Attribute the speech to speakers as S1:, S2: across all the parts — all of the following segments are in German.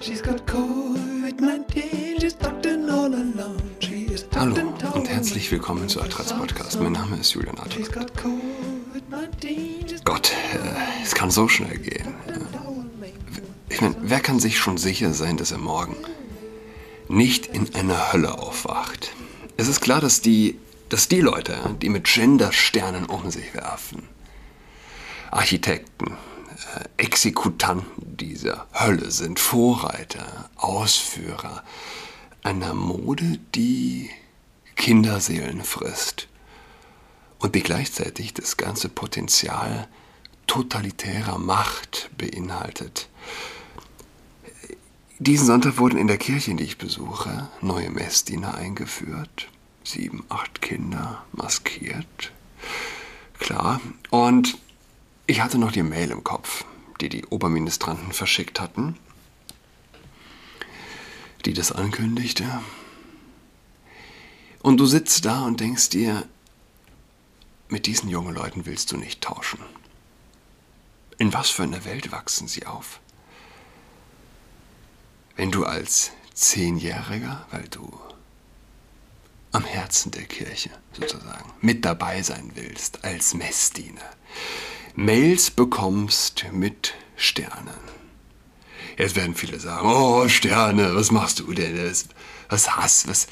S1: She's got COVID-19, she's in all alone. She is
S2: Hallo und herzlich willkommen zu Adrats Podcast. Mein Name ist Julian Adrat.
S1: got COVID-19, she's
S2: Gott, äh, es kann so schnell gehen. Ich meine, wer kann sich schon sicher sein, dass er morgen nicht in einer Hölle aufwacht? Es ist klar, dass die, dass die Leute, die mit Gendersternen um sich werfen, Architekten, äh, Exekutanten dieser Hölle sind, Vorreiter, Ausführer einer Mode, die Kinderseelen frisst und die gleichzeitig das ganze Potenzial totalitärer Macht beinhaltet. Diesen Sonntag wurden in der Kirche, die ich besuche, neue Messdiener eingeführt. Sieben, acht Kinder maskiert. Klar. Und ich hatte noch die Mail im Kopf, die die Oberministranten verschickt hatten, die das ankündigte. Und du sitzt da und denkst dir, mit diesen jungen Leuten willst du nicht tauschen. In was für einer Welt wachsen sie auf? Wenn du als Zehnjähriger, weil du am Herzen der Kirche sozusagen mit dabei sein willst, als Messdiener, Mails bekommst mit Sternen. Jetzt werden viele sagen, oh Sterne, was machst du denn? Was hast, was,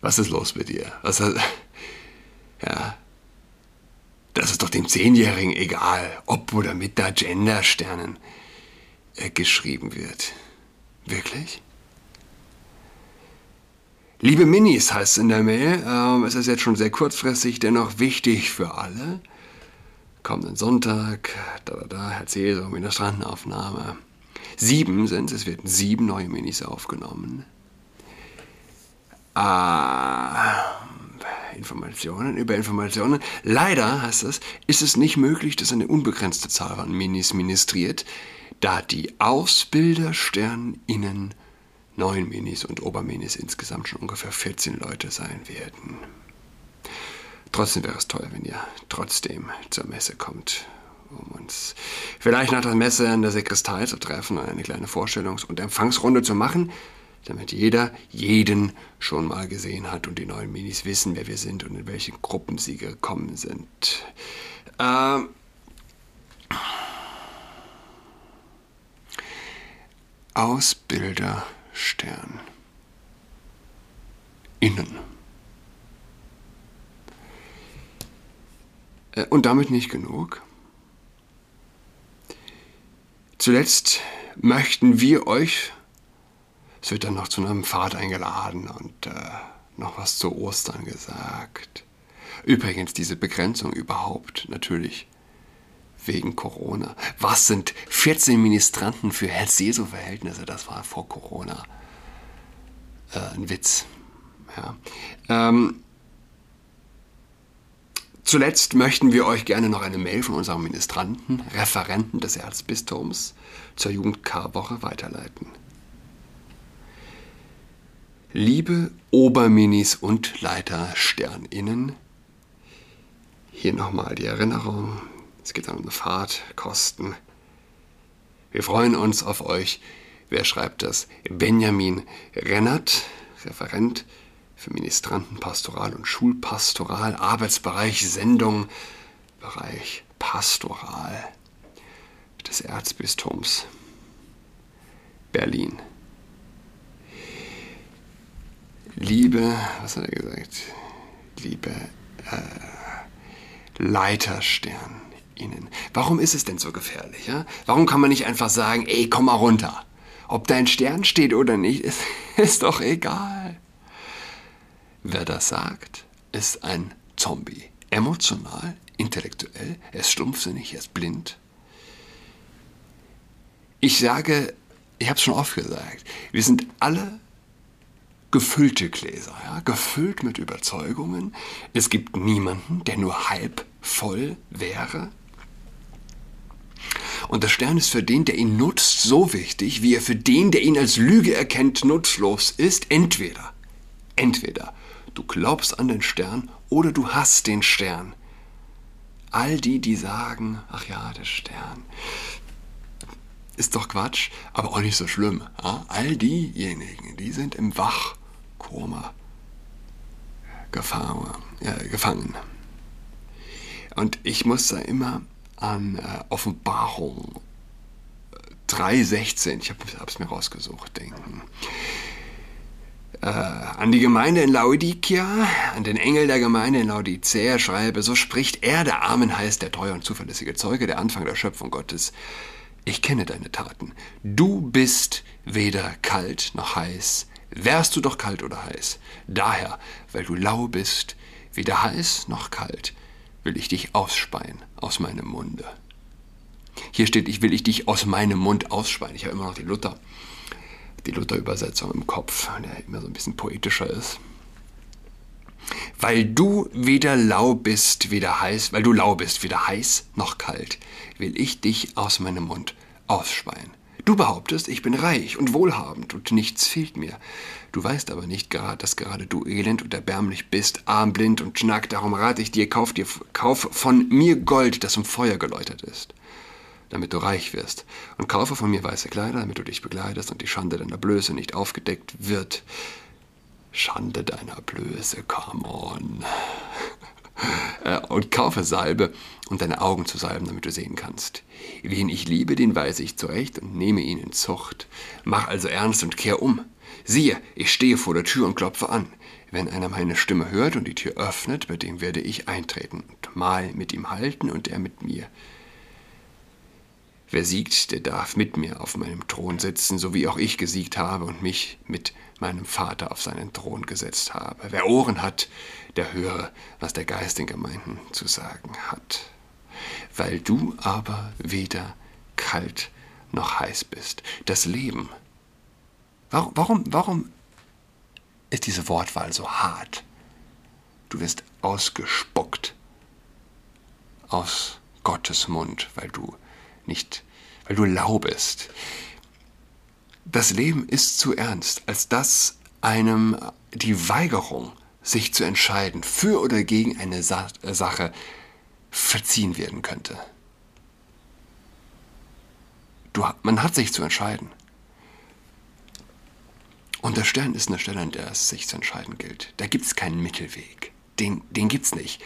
S2: was ist los mit dir? Was, ja, das ist doch dem Zehnjährigen egal, ob oder mit da Gendersternen äh, geschrieben wird. Wirklich? Liebe Minis heißt es in der Mail, ähm, es ist jetzt schon sehr kurzfristig, dennoch wichtig für alle. Kommenden Sonntag, da, da, da, Herr Cäsar, Ministrantenaufnahme. Sieben sind es, es werden sieben neue Minis aufgenommen. Ah, Informationen über Informationen. Leider, heißt es, ist es nicht möglich, dass eine unbegrenzte Zahl von Minis ministriert, da die AusbildersternInnen neun Minis und Oberminis insgesamt schon ungefähr 14 Leute sein werden. Trotzdem wäre es toll, wenn ihr trotzdem zur Messe kommt, um uns vielleicht nach der Messe in der Sakristei zu treffen und eine kleine Vorstellungs- und Empfangsrunde zu machen, damit jeder jeden schon mal gesehen hat und die neuen Minis wissen, wer wir sind und in welche Gruppen sie gekommen sind. Ähm, Ausbilderstern. Innen. Und damit nicht genug. Zuletzt möchten wir euch, es wird dann noch zu einem Pfad eingeladen und äh, noch was zu Ostern gesagt. Übrigens, diese Begrenzung überhaupt natürlich wegen Corona. Was sind 14 Ministranten für Herz-Jesu-Verhältnisse? Das war vor Corona äh, ein Witz. Ja. Ähm, Zuletzt möchten wir euch gerne noch eine Mail von unserem Ministranten, Referenten des Erzbistums zur Jugend-K-Woche weiterleiten. Liebe Oberminis und LeitersternInnen, hier nochmal die Erinnerung. Es geht um eine Fahrt, Kosten. Wir freuen uns auf euch. Wer schreibt das? Benjamin Rennert, Referent für Ministranten, Pastoral und Schulpastoral, Arbeitsbereich Sendung, Bereich Pastoral des Erzbistums Berlin. Liebe, was hat er gesagt? Liebe äh, Leiterstern Ihnen. Warum ist es denn so gefährlich? Ja? Warum kann man nicht einfach sagen, ey, komm mal runter? Ob dein Stern steht oder nicht, ist, ist doch egal. Wer das sagt, ist ein Zombie. Emotional, intellektuell, er ist stumpfsinnig, er ist blind. Ich sage, ich habe es schon oft gesagt, wir sind alle gefüllte Gläser, ja? gefüllt mit Überzeugungen. Es gibt niemanden, der nur halb voll wäre. Und der Stern ist für den, der ihn nutzt, so wichtig, wie er für den, der ihn als Lüge erkennt, nutzlos ist. Entweder, entweder du glaubst an den Stern oder du hast den Stern. All die, die sagen, ach ja, der Stern. ist doch Quatsch, aber auch nicht so schlimm. Ja? All diejenigen, die sind im Wachkoma äh, gefangen. Und ich muss da immer an äh, Offenbarung 3,16, ich habe es mir rausgesucht, denken. Äh, an die Gemeinde in Laodicea, an den Engel der Gemeinde in Laodicea schreibe, so spricht er, der Amen heißt, der treue und zuverlässige Zeuge, der Anfang der Schöpfung Gottes. Ich kenne deine Taten. Du bist weder kalt noch heiß. Wärst du doch kalt oder heiß. Daher, weil du lau bist, weder heiß noch kalt, will ich dich ausspeien aus meinem Munde. Hier steht, ich will ich dich aus meinem Mund ausspeien. Ich habe immer noch die Luther, die Luther-Übersetzung im Kopf, der immer so ein bisschen poetischer ist. Weil du weder lau bist, weder heiß, weil du lau bist, weder heiß noch kalt, will ich dich aus meinem Mund ausspeien. Du behauptest, ich bin reich und wohlhabend und nichts fehlt mir. Du weißt aber nicht gerade, dass gerade du elend und erbärmlich bist, arm, blind und schnack. Darum rate ich dir, kauf dir, kauf von mir Gold, das im Feuer geläutert ist damit du reich wirst. Und kaufe von mir weiße Kleider, damit du dich bekleidest und die Schande deiner Blöße nicht aufgedeckt wird. Schande deiner Blöße, come on. Äh, und kaufe Salbe, um deine Augen zu salben, damit du sehen kannst. Wen ich liebe, den weise ich zurecht und nehme ihn in Zucht. Mach also ernst und kehr um. Siehe, ich stehe vor der Tür und klopfe an. Wenn einer meine Stimme hört und die Tür öffnet, bei dem werde ich eintreten und mal mit ihm halten und er mit mir. Wer siegt, der darf mit mir auf meinem Thron sitzen, so wie auch ich gesiegt habe und mich mit meinem Vater auf seinen Thron gesetzt habe. Wer Ohren hat, der höre, was der Geist den Gemeinden zu sagen hat. Weil du aber weder kalt noch heiß bist. Das Leben. Warum, warum, warum ist diese Wortwahl so hart? Du wirst ausgespuckt aus Gottes Mund, weil du nicht, weil du lau bist. Das Leben ist zu ernst, als dass einem die Weigerung, sich zu entscheiden, für oder gegen eine Sa Sache verziehen werden könnte. Du, man hat sich zu entscheiden. Und der Stern ist eine Stelle, an der es sich zu entscheiden gilt. Da gibt es keinen Mittelweg. Den, den gibt es nicht.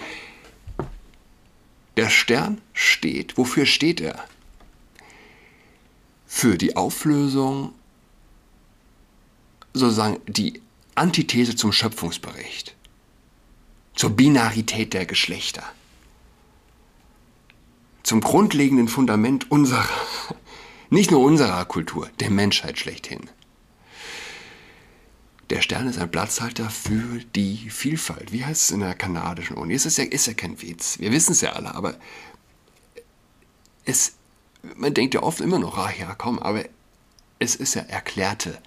S2: Der Stern steht. Wofür steht er? Für die Auflösung sozusagen die Antithese zum Schöpfungsbericht, zur Binarität der Geschlechter, zum grundlegenden Fundament unserer, nicht nur unserer Kultur, der Menschheit schlechthin. Der Stern ist ein Platzhalter für die Vielfalt. Wie heißt es in der kanadischen Uni? Es ist ja, ist ja kein Witz. Wir wissen es ja alle, aber es man denkt ja oft immer noch, ach ja, komm, aber es ist ja erklärte,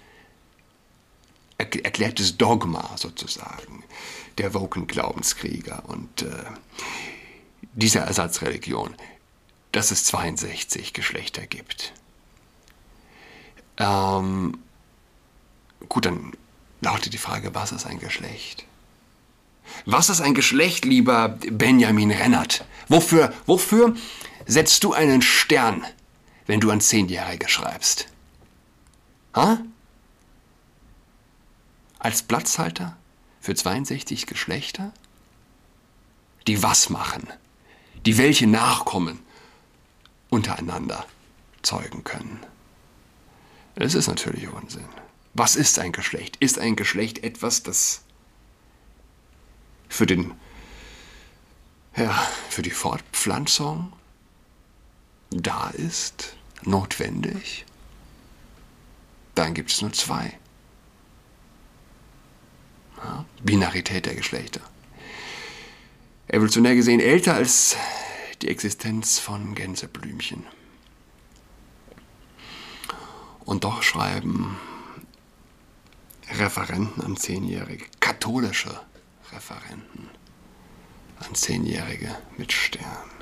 S2: erklärtes Dogma sozusagen der woken Glaubenskrieger und äh, dieser Ersatzreligion, dass es 62 Geschlechter gibt. Ähm, gut, dann lautet die Frage, was ist ein Geschlecht? Was ist ein Geschlecht, lieber Benjamin Rennert? Wofür, wofür setzt du einen Stern, wenn du an Zehnjährige schreibst? Ha? Als Platzhalter für 62 Geschlechter? Die was machen? Die welche Nachkommen untereinander zeugen können? Es ist natürlich Unsinn. Was ist ein Geschlecht? Ist ein Geschlecht etwas, das für den ja, für die Fortpflanzung da ist, notwendig, dann gibt es nur zwei. Ja, Binarität der Geschlechter. Evolutionär gesehen älter als die Existenz von Gänseblümchen. Und doch schreiben Referenten an Zehnjährige, katholische Referenten an Zehnjährige mit Stern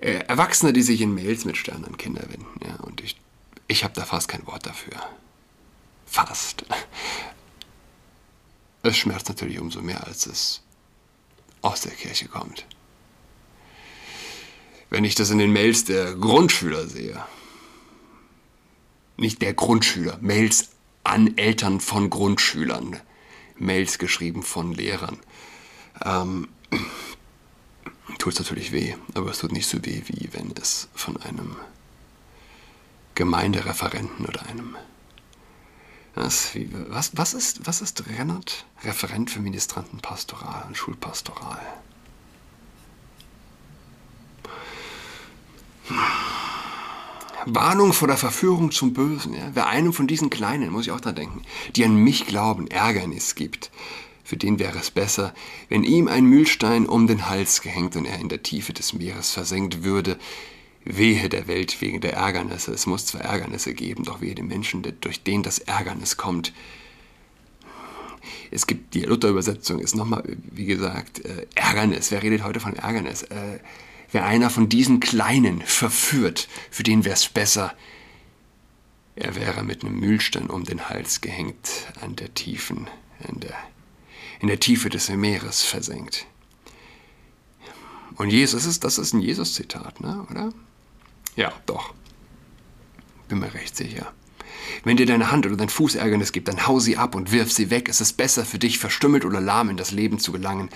S2: äh, Erwachsene, die sich in Mails mit Sternen an Kinder wenden. Ja, und ich, ich habe da fast kein Wort dafür. Fast. Es schmerzt natürlich umso mehr, als es aus der Kirche kommt. Wenn ich das in den Mails der Grundschüler sehe, nicht der Grundschüler, Mails an Eltern von Grundschülern, Mails geschrieben von Lehrern. Ähm, tut es natürlich weh, aber es tut nicht so weh, wie wenn es von einem Gemeindereferenten oder einem. Was, was, was, ist, was ist Rennert? Referent für Ministrantenpastoral und Schulpastoral. Warnung vor der Verführung zum Bösen. Ja? Wer einem von diesen Kleinen, muss ich auch da denken, die an mich glauben, Ärgernis gibt, für den wäre es besser, wenn ihm ein Mühlstein um den Hals gehängt und er in der Tiefe des Meeres versenkt würde. Wehe der Welt wegen der Ärgernisse. Es muss zwar Ärgernisse geben, doch wehe dem Menschen, durch den das Ärgernis kommt. Es gibt, die Luther-Übersetzung ist nochmal, wie gesagt, äh, Ärgernis. Wer redet heute von Ärgernis? Äh, wer einer von diesen Kleinen verführt, für den wäre es besser, er wäre mit einem Mühlstein um den Hals gehängt, an der Tiefen, in der, in der Tiefe des Meeres versenkt. Und Jesus ist, das ist ein Jesus-Zitat, ne, oder? Ja, doch. Bin mir recht sicher. Wenn dir deine Hand oder dein Fuß Ärgernis gibt, dann hau sie ab und wirf sie weg. Es ist besser für dich, verstümmelt oder lahm in das Leben zu gelangen,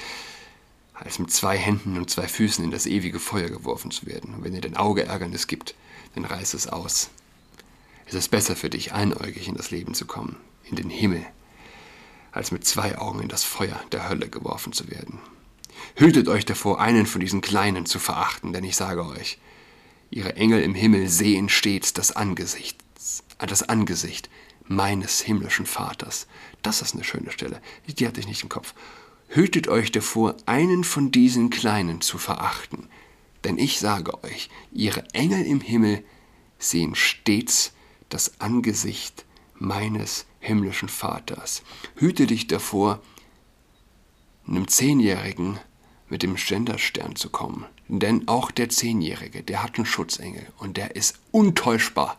S2: als mit zwei Händen und zwei Füßen in das ewige Feuer geworfen zu werden. Und wenn dir dein Auge Ärgernis gibt, dann reiß es aus. Es ist besser für dich, einäugig in das Leben zu kommen, in den Himmel, als mit zwei Augen in das Feuer der Hölle geworfen zu werden. Hütet euch davor, einen von diesen Kleinen zu verachten, denn ich sage euch, ihre Engel im Himmel sehen stets das Angesicht, das Angesicht meines himmlischen Vaters. Das ist eine schöne Stelle. Die hatte ich nicht im Kopf. Hütet euch davor, einen von diesen Kleinen zu verachten. Denn ich sage euch, ihre Engel im Himmel sehen stets das Angesicht meines himmlischen Vaters. Hüte dich davor, einem Zehnjährigen mit dem Genderstern zu kommen. Denn auch der Zehnjährige, der hat einen Schutzengel und der ist untäuschbar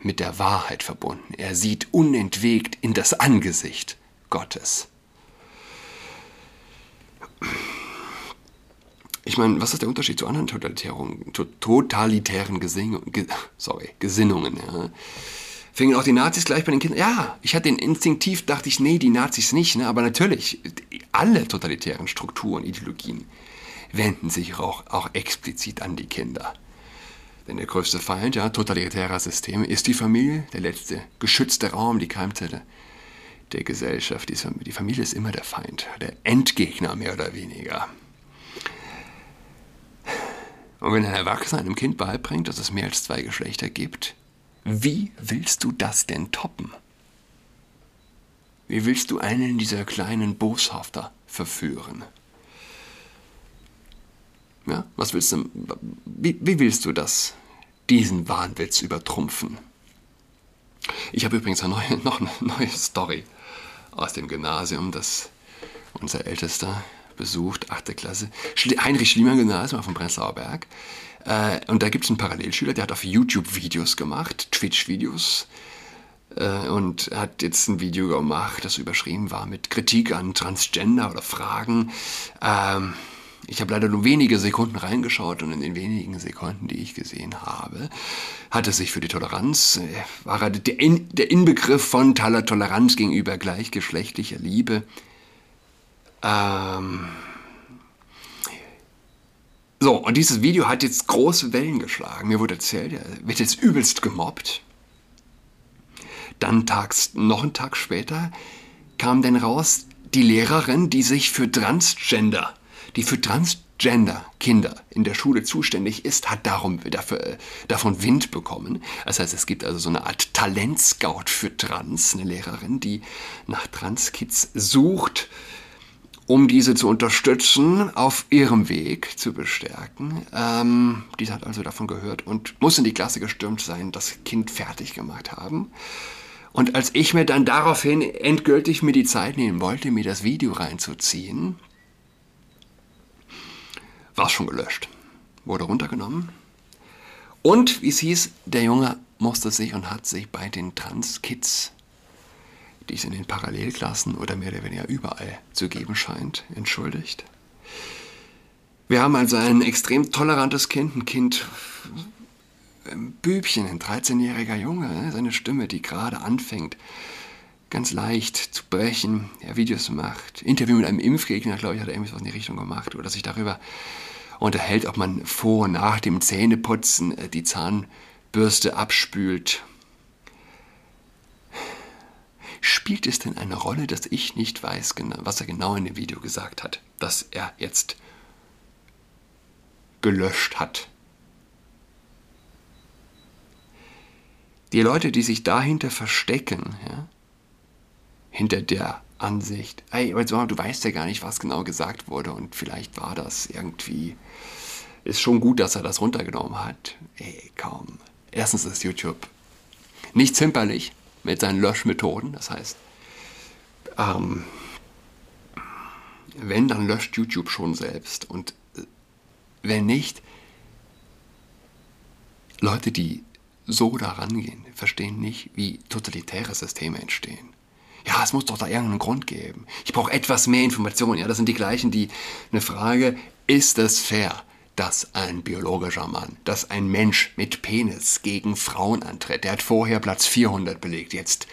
S2: mit der Wahrheit verbunden. Er sieht unentwegt in das Angesicht Gottes. Ich meine, was ist der Unterschied zu anderen totalitären, totalitären Gesing, sorry, Gesinnungen? Ja? Fingen auch die Nazis gleich bei den Kindern? Ja, ich hatte den instinktiv, dachte ich, nee, die Nazis nicht. Ne? Aber natürlich, alle totalitären Strukturen, Ideologien wenden sich auch, auch explizit an die Kinder. Denn der größte Feind ja, totalitärer Systeme ist die Familie, der letzte geschützte Raum, die Keimzelle der Gesellschaft. Die Familie ist immer der Feind, der Endgegner mehr oder weniger. Und wenn ein Erwachsener einem Kind beibringt, dass es mehr als zwei Geschlechter gibt, wie willst du das denn toppen? Wie willst du einen dieser kleinen Boshafter verführen? Ja, was willst du, wie, wie willst du das, diesen Wahnwitz übertrumpfen? Ich habe übrigens eine neue, noch eine neue Story aus dem Gymnasium, das unser Ältester besucht, 8. Klasse. Heinrich Schliemann Gymnasium auf dem Berg. Äh, und da gibt es einen Parallelschüler, der hat auf YouTube Videos gemacht, Twitch-Videos. Äh, und hat jetzt ein Video gemacht, das überschrieben war mit Kritik an Transgender oder Fragen. Ähm, ich habe leider nur wenige Sekunden reingeschaut und in den wenigen Sekunden, die ich gesehen habe, hat es sich für die Toleranz, äh, war er der, in, der Inbegriff von Toleranz gegenüber gleichgeschlechtlicher Liebe. Ähm so, und dieses Video hat jetzt große Wellen geschlagen. Mir wurde erzählt, er wird jetzt übelst gemobbt. Dann tags, noch einen Tag später kam dann raus, die Lehrerin, die sich für Transgender die für Transgender-Kinder in der Schule zuständig ist, hat darum, dafür, davon Wind bekommen. Das heißt, es gibt also so eine Art Talentscout für Trans, eine Lehrerin, die nach Trans-Kids sucht, um diese zu unterstützen, auf ihrem Weg zu bestärken. Ähm, die hat also davon gehört und muss in die Klasse gestürmt sein, das Kind fertig gemacht haben. Und als ich mir dann daraufhin endgültig mir die Zeit nehmen wollte, mir das Video reinzuziehen, war es schon gelöscht. Wurde runtergenommen. Und, wie es hieß, der Junge musste sich und hat sich bei den Trans-Kids, die es in den Parallelklassen oder mehr oder weniger überall zu geben scheint, entschuldigt. Wir haben also ein extrem tolerantes Kind, ein Kind, ähm, Bübchen, ein 13-jähriger Junge, ne? seine Stimme, die gerade anfängt, ganz leicht zu brechen, er Videos macht. Interview mit einem Impfgegner, glaube ich, hat er irgendwas in die Richtung gemacht oder sich darüber unterhält, ob man vor und nach dem Zähneputzen äh, die Zahnbürste abspült. Spielt es denn eine Rolle, dass ich nicht weiß, was er genau in dem Video gesagt hat, dass er jetzt gelöscht hat? Die Leute, die sich dahinter verstecken, ja, hinter der Ansicht, hey, du weißt ja gar nicht, was genau gesagt wurde und vielleicht war das irgendwie, ist schon gut, dass er das runtergenommen hat. Ey, kaum. Erstens ist YouTube nicht zimperlich mit seinen Löschmethoden, das heißt, ähm, wenn, dann löscht YouTube schon selbst und äh, wenn nicht, Leute, die so da rangehen, verstehen nicht, wie totalitäre Systeme entstehen. Ja, es muss doch da irgendeinen Grund geben. Ich brauche etwas mehr Informationen. Ja, das sind die gleichen, die eine Frage, ist es fair, dass ein biologischer Mann, dass ein Mensch mit Penis gegen Frauen antritt? Der hat vorher Platz 400 belegt, jetzt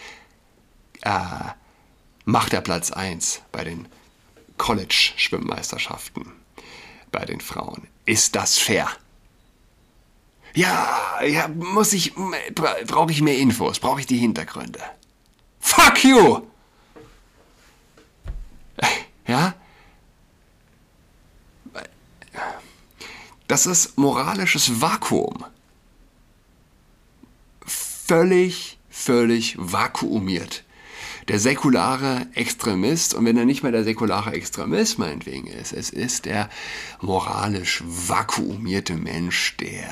S2: äh, macht er Platz 1 bei den College-Schwimmmeisterschaften bei den Frauen. Ist das fair? Ja, ja, muss ich, brauche ich mehr Infos, brauche ich die Hintergründe. Fuck you! Ja? Das ist moralisches Vakuum. Völlig, völlig vakuumiert. Der säkulare Extremist, und wenn er nicht mehr der säkulare Extremist meinetwegen ist, es ist der moralisch vakuumierte Mensch, der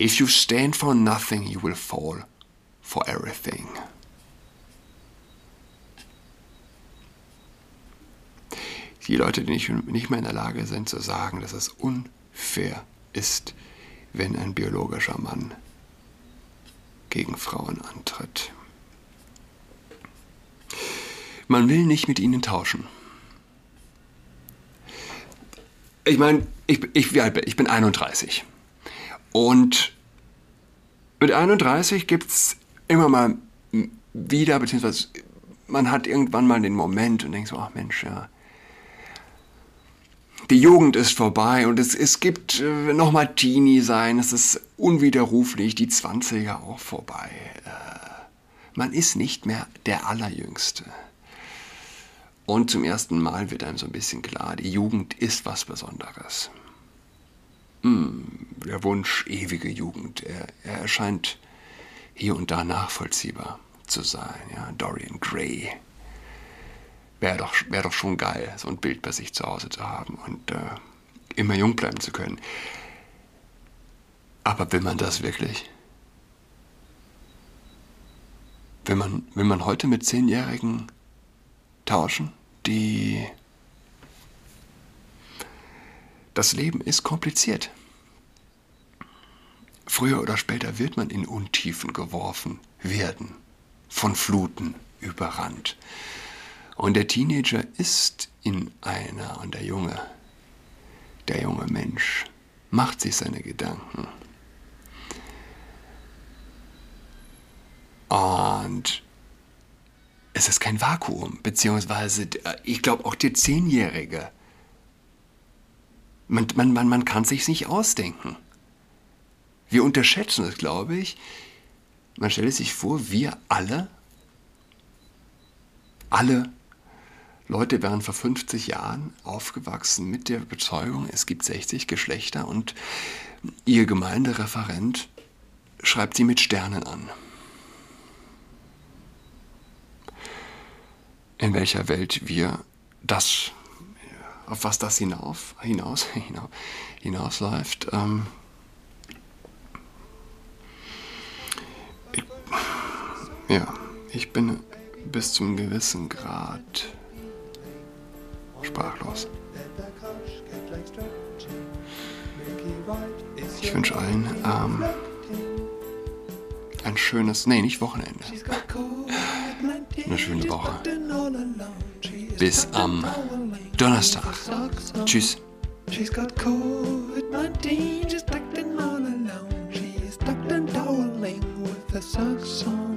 S2: If you stand for nothing, you will fall for everything. Die Leute, die nicht, nicht mehr in der Lage sind zu sagen, dass es unfair ist, wenn ein biologischer Mann gegen Frauen antritt. Man will nicht mit ihnen tauschen. Ich meine, ich, ich, ich bin 31. Und mit 31 gibt es immer mal wieder, beziehungsweise man hat irgendwann mal den Moment und denkt so, ach Mensch, ja, die Jugend ist vorbei und es, es gibt äh, nochmal Teenie sein, es ist unwiderruflich, die 20er auch vorbei. Äh, man ist nicht mehr der Allerjüngste. Und zum ersten Mal wird einem so ein bisschen klar, die Jugend ist was Besonderes. Hm, der Wunsch ewige Jugend, er, er erscheint hier und da nachvollziehbar zu sein. Ja, Dorian Gray. Wäre doch, wär doch schon geil, so ein Bild bei sich zu Hause zu haben und äh, immer jung bleiben zu können. Aber will man das wirklich? Will man, will man heute mit Zehnjährigen tauschen, die das Leben ist kompliziert. Früher oder später wird man in Untiefen geworfen werden, von Fluten überrannt. Und der Teenager ist in einer und der Junge, der junge Mensch, macht sich seine Gedanken. Und es ist kein Vakuum, beziehungsweise ich glaube auch der Zehnjährige man, man, man, man kann sich nicht ausdenken. Wir unterschätzen es, glaube ich. Man stelle sich vor, wir alle, alle Leute wären vor 50 Jahren aufgewachsen mit der Bezeugung, es gibt 60 Geschlechter und ihr Gemeindereferent schreibt sie mit Sternen an. In welcher Welt wir das auf was das hinauf, hinaus, hinaus, hinausläuft. Ähm, ich, ja, ich bin bis zum gewissen Grad sprachlos. Ich wünsche allen ähm, ähm, ein schönes, nee, nicht Wochenende. Eine schöne Woche. Bis am Donnerstag. Tschüss. She's got COVID 19, she's tucked in all alone.
S1: She's tucked and toweling with her socks on.